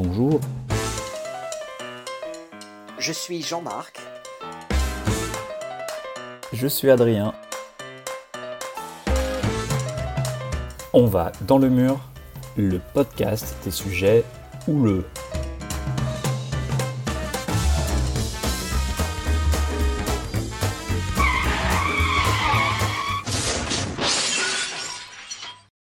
Bonjour. Je suis Jean-Marc. Je suis Adrien. On va dans le mur, le podcast des sujets houleux.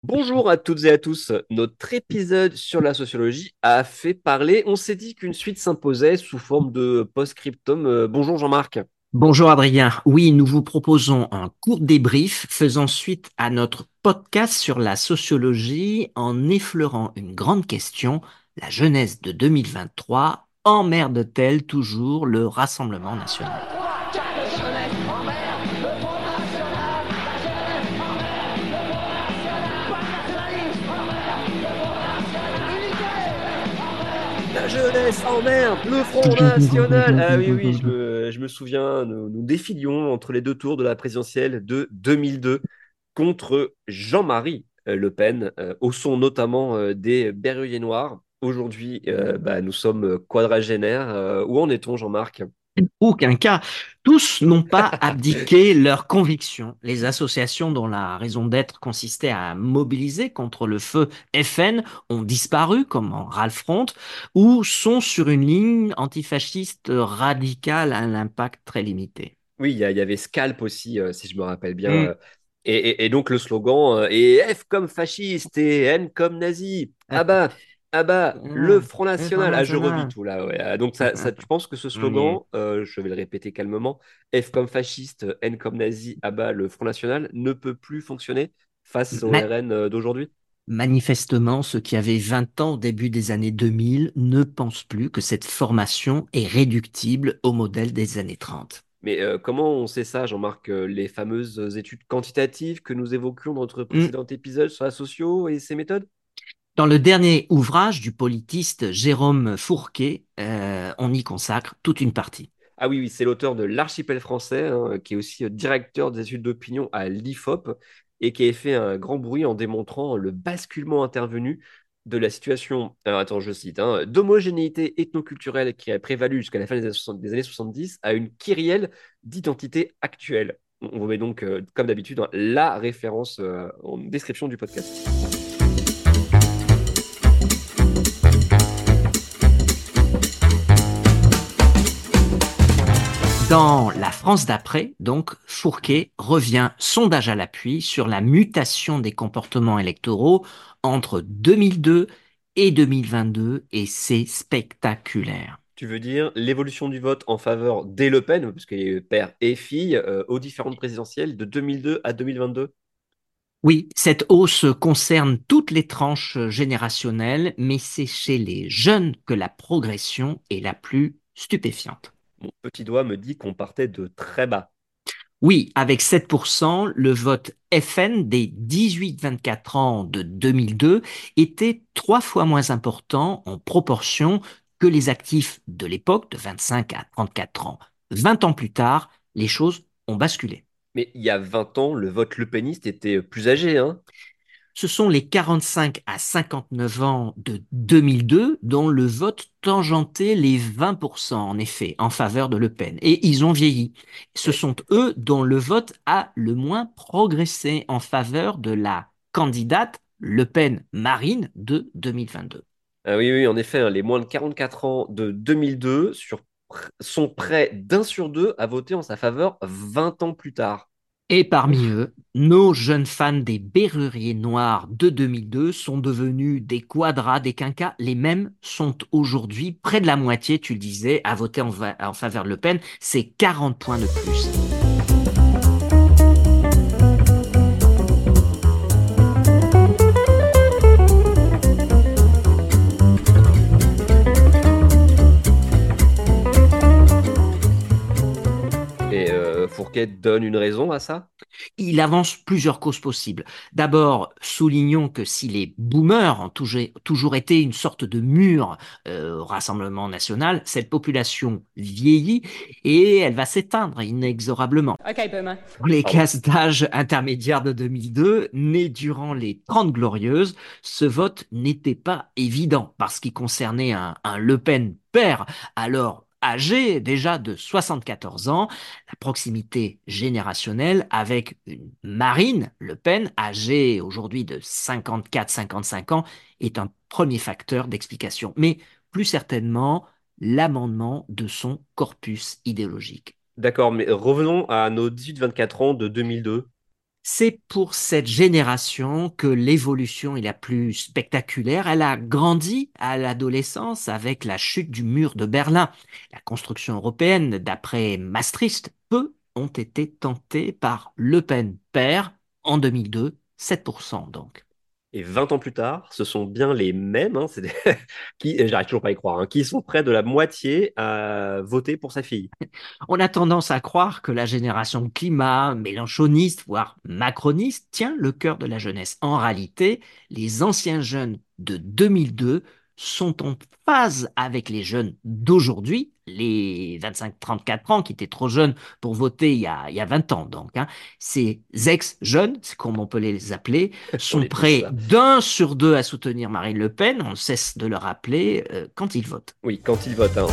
Bonjour à toutes et à tous. Notre épisode sur la sociologie a fait parler. On s'est dit qu'une suite s'imposait sous forme de post-scriptum. Euh, bonjour Jean-Marc. Bonjour Adrien. Oui, nous vous proposons un court débrief faisant suite à notre podcast sur la sociologie en effleurant une grande question, la jeunesse de 2023 emmerde-t-elle toujours le Rassemblement national La jeunesse emmerde le Front National. Ah oui, oui, je me, souviens, nous, nous, défilions entre les deux tours de la présidentielle de 2002 contre Jean-Marie euh, Le Pen, euh, au son notamment euh, des Berruyers Noirs. Aujourd'hui, bah, nous sommes quadragénaires. où en est-on, Jean-Marc? Aucun cas. Tous n'ont pas abdiqué leurs convictions. Les associations dont la raison d'être consistait à mobiliser contre le feu FN ont disparu, comme en Ralph Front, ou sont sur une ligne antifasciste radicale à l'impact très limité. Oui, il y, avait Scalp aussi, euh, si je me rappelle bien. Mm. Euh, et, donc le slogan est euh, F comme fasciste et N comme nazi. Ah bah ah bah, le Front National. Ah, je revis tout là. Ah, donc, ça, ça, tu penses que ce slogan, euh, je vais le répéter calmement, F comme fasciste, N comme nazi, ah bah, le Front National, ne peut plus fonctionner face au RN euh, d'aujourd'hui Manifestement, ceux qui avaient 20 ans au début des années 2000 ne pensent plus que cette formation est réductible au modèle des années 30. Mais euh, comment on sait ça, Jean-Marc Les fameuses études quantitatives que nous évoquions dans notre mmh. précédent épisode sur la socio et ses méthodes? Dans le dernier ouvrage du politiste Jérôme Fourquet, euh, on y consacre toute une partie. Ah oui, oui c'est l'auteur de L'Archipel français, hein, qui est aussi euh, directeur des études d'opinion à l'IFOP et qui a fait un grand bruit en démontrant le basculement intervenu de la situation, attends, je cite, hein, d'homogénéité ethnoculturelle qui a prévalu jusqu'à la fin des années 70 à une kyrielle d'identité actuelle. On vous met donc, euh, comme d'habitude, hein, la référence en description du podcast. Dans la France d'après, donc, Fourquet revient, sondage à l'appui, sur la mutation des comportements électoraux entre 2002 et 2022, et c'est spectaculaire. Tu veux dire l'évolution du vote en faveur des Le Pen, puisqu'il y a eu père et fille, euh, aux différentes présidentielles de 2002 à 2022 oui, cette hausse concerne toutes les tranches générationnelles, mais c'est chez les jeunes que la progression est la plus stupéfiante. Mon petit doigt me dit qu'on partait de très bas. Oui, avec 7%, le vote FN des 18-24 ans de 2002 était trois fois moins important en proportion que les actifs de l'époque de 25 à 34 ans. 20 ans plus tard, les choses ont basculé. Mais il y a 20 ans, le vote lepéniste était plus âgé, hein? Ce sont les 45 à 59 ans de 2002 dont le vote tangentait les 20% en effet en faveur de Le Pen. Et ils ont vieilli. Ce sont eux dont le vote a le moins progressé en faveur de la candidate Le Pen Marine de 2022. Ah oui, oui, en effet, hein, les moins de 44 ans de 2002 sont près d'un sur deux à voter en sa faveur 20 ans plus tard. Et parmi eux, nos jeunes fans des Berruriers Noirs de 2002 sont devenus des quadras, des quinquas. Les mêmes sont aujourd'hui près de la moitié, tu le disais, à voter en, en faveur de Le Pen. C'est 40 points de plus. Fourquet donne une raison à ça? Il avance plusieurs causes possibles. D'abord, soulignons que si les boomers ont toujours été une sorte de mur euh, au Rassemblement national, cette population vieillit et elle va s'éteindre inexorablement. Pour les classes d'âge intermédiaires de 2002, nés durant les 30 glorieuses, ce vote n'était pas évident parce qu'il concernait un, un Le Pen père, alors âgé déjà de 74 ans, la proximité générationnelle avec une Marine Le Pen, âgée aujourd'hui de 54-55 ans, est un premier facteur d'explication. Mais plus certainement, l'amendement de son corpus idéologique. D'accord, mais revenons à nos 18-24 ans de 2002. C'est pour cette génération que l'évolution est la plus spectaculaire. Elle a grandi à l'adolescence avec la chute du mur de Berlin. La construction européenne, d'après Maastricht, peu ont été tentées par Le Pen père en 2002, 7% donc. Et 20 ans plus tard, ce sont bien les mêmes, hein, qui, j'arrive toujours pas à y croire, hein, qui sont près de la moitié à voter pour sa fille. On a tendance à croire que la génération climat, mélanchoniste, voire macroniste, tient le cœur de la jeunesse. En réalité, les anciens jeunes de 2002 sont en phase avec les jeunes d'aujourd'hui, les 25-34 ans qui étaient trop jeunes pour voter il y a, il y a 20 ans. Donc, hein. ces ex-jeunes, c'est comme on peut les appeler, sont prêts d'un sur deux à soutenir Marine Le Pen. On cesse de le rappeler euh, quand ils votent. Oui, quand ils votent. Hein.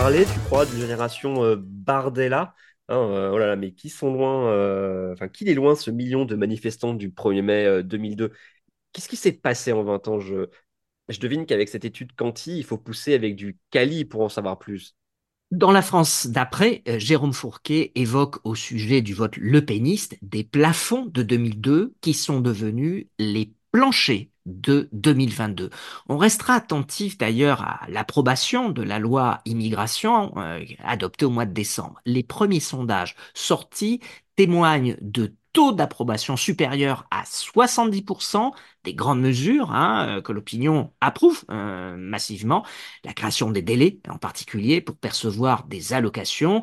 Parler, tu crois, d'une génération euh, Bardella hein, euh, oh là là, mais qui sont loin, euh, enfin, qui est loin ce million de manifestants du 1er mai 2002 Qu'est-ce qui s'est passé en 20 ans? Je, je devine qu'avec cette étude Canty, il faut pousser avec du Cali pour en savoir plus. Dans la France d'après, Jérôme Fourquet évoque au sujet du vote lepéniste des plafonds de 2002 qui sont devenus les planchers de 2022. On restera attentif d'ailleurs à l'approbation de la loi immigration euh, adoptée au mois de décembre. Les premiers sondages sortis témoignent de taux d'approbation supérieur à 70% des grandes mesures hein, euh, que l'opinion approuve euh, massivement, la création des délais en particulier pour percevoir des allocations,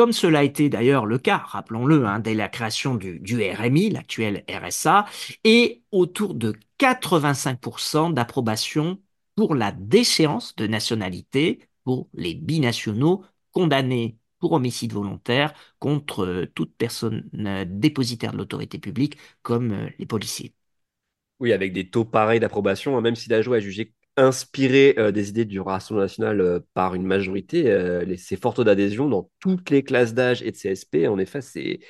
comme cela a été d'ailleurs le cas, rappelons-le, hein, dès la création du, RMI, l'actuel RSA, et autour de 85% d'approbation pour la déchéance de nationalité pour les binationaux condamnés pour homicide volontaire contre euh, toute personne euh, dépositaire de l'autorité publique comme euh, les policiers. Oui, avec des taux pareils d'approbation, hein, même si la joie a jugé inspiré des idées du Rassemblement national par une majorité, c'est fort taux d'adhésion dans toutes les classes d'âge et de CSP. En effet, c'est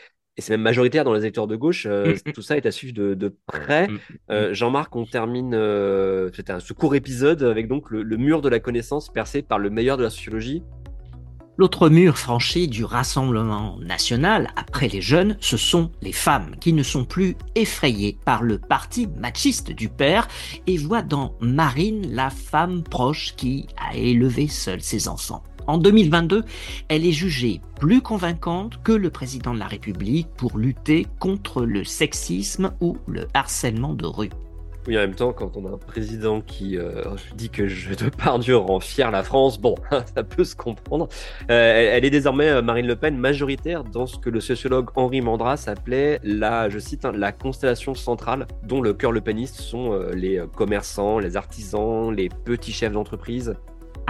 et c'est même majoritaire dans les électeurs de gauche. Euh, mm, mm. Tout ça est à suivre de, près. Mm, euh, Jean-Marc, on termine euh, un, ce court épisode avec donc le, mur de la connaissance percé par le meilleur de la sociologie. L'autre mur franchi du Rassemblement national, après les jeunes, ce sont les femmes qui ne sont plus effrayées par le parti machiste du père et voient dans Marine la femme proche qui a élevé seule ses enfants. En 2022, elle est jugée plus convaincante que le président de la République pour lutter contre le sexisme ou le harcèlement de rue. Oui, en même temps, quand on a un président qui euh, dit que je de Dieu rend fier la France, bon, ça peut se comprendre. Euh, elle, est désormais, euh, Marine Le Pen, majoritaire dans ce que le sociologue Henri Mandras appelait la, je cite, hein, la constellation centrale, dont le cœur le peniste sont les commerçants, les artisans, les petits chefs d'entreprise,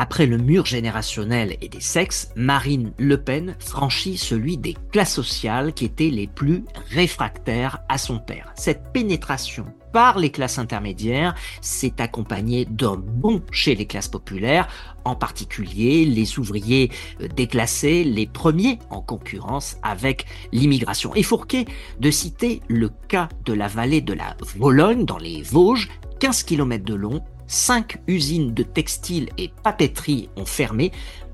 après le mur générationnel et des sexes, Marine Le Pen franchit celui des classes sociales qui étaient les plus réfractaires à son père. Cette pénétration par les classes intermédiaires s'est accompagnée d'un bond chez les classes populaires, en particulier les ouvriers euh, déclassés, les premiers en concurrence avec l'immigration. Et Fourquet de citer le cas de la vallée de la Vologne dans les Vosges, 15 km de long, cinq usines de textiles et papeterie ont fermé,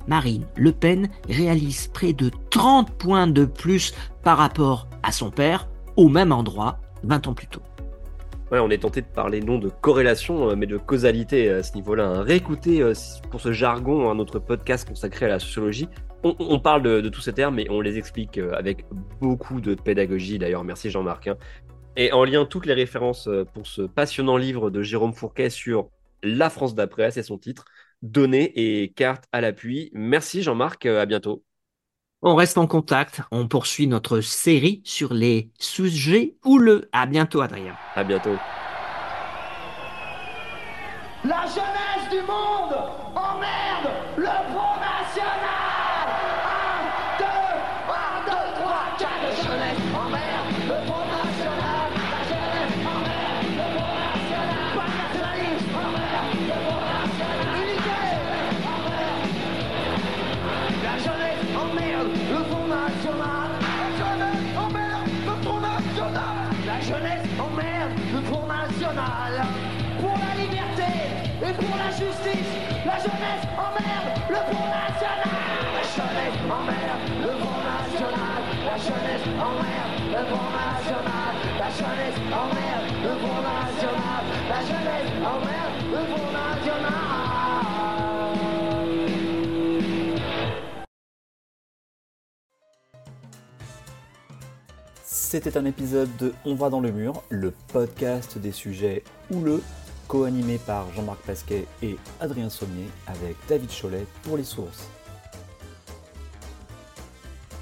Marine Le Pen réalise près de 30 points de plus par rapport à son père au même endroit 20 ans plus tôt. On est tenté de parler non de corrélation, euh, mais de causalité à ce niveau-là. Réécoutez euh, pour ce jargon un autre podcast consacré à la sociologie on, parle de, tous ces termes, mais on les explique euh, avec beaucoup de pédagogie. D'ailleurs, merci Jean-Marc. Hein. Et en lien toutes les références euh, pour ce passionnant livre de Jérôme Fourquet sur la France d'après, c'est son titre, Données et cartes à l'appui. Merci Jean-Marc, euh, à bientôt. On reste en contact, on poursuit notre série sur les sujets houleux. À bientôt Adrien. À bientôt. La jeunesse du monde Pour la liberté et pour la justice, la jeunesse emmerde le Front National. La jeunesse emmerde le Front National. La jeunesse emmerde le Front National. La jeunesse emmerde le Front National. La jeunesse emmerde le Front National. C'était un épisode de On va dans le mur, le podcast des sujets houleux co-animé par Jean-Marc Pasquet et Adrien Sommier avec David Cholet pour les sources.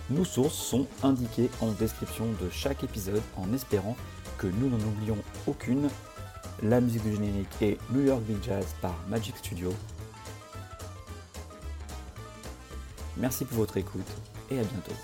Nos sources sont indiquées en description de chaque épisode en espérant que nous n'en oublions aucune. La musique du générique est New York Big Jazz par Magic Studio. Merci pour votre écoute et à bientôt.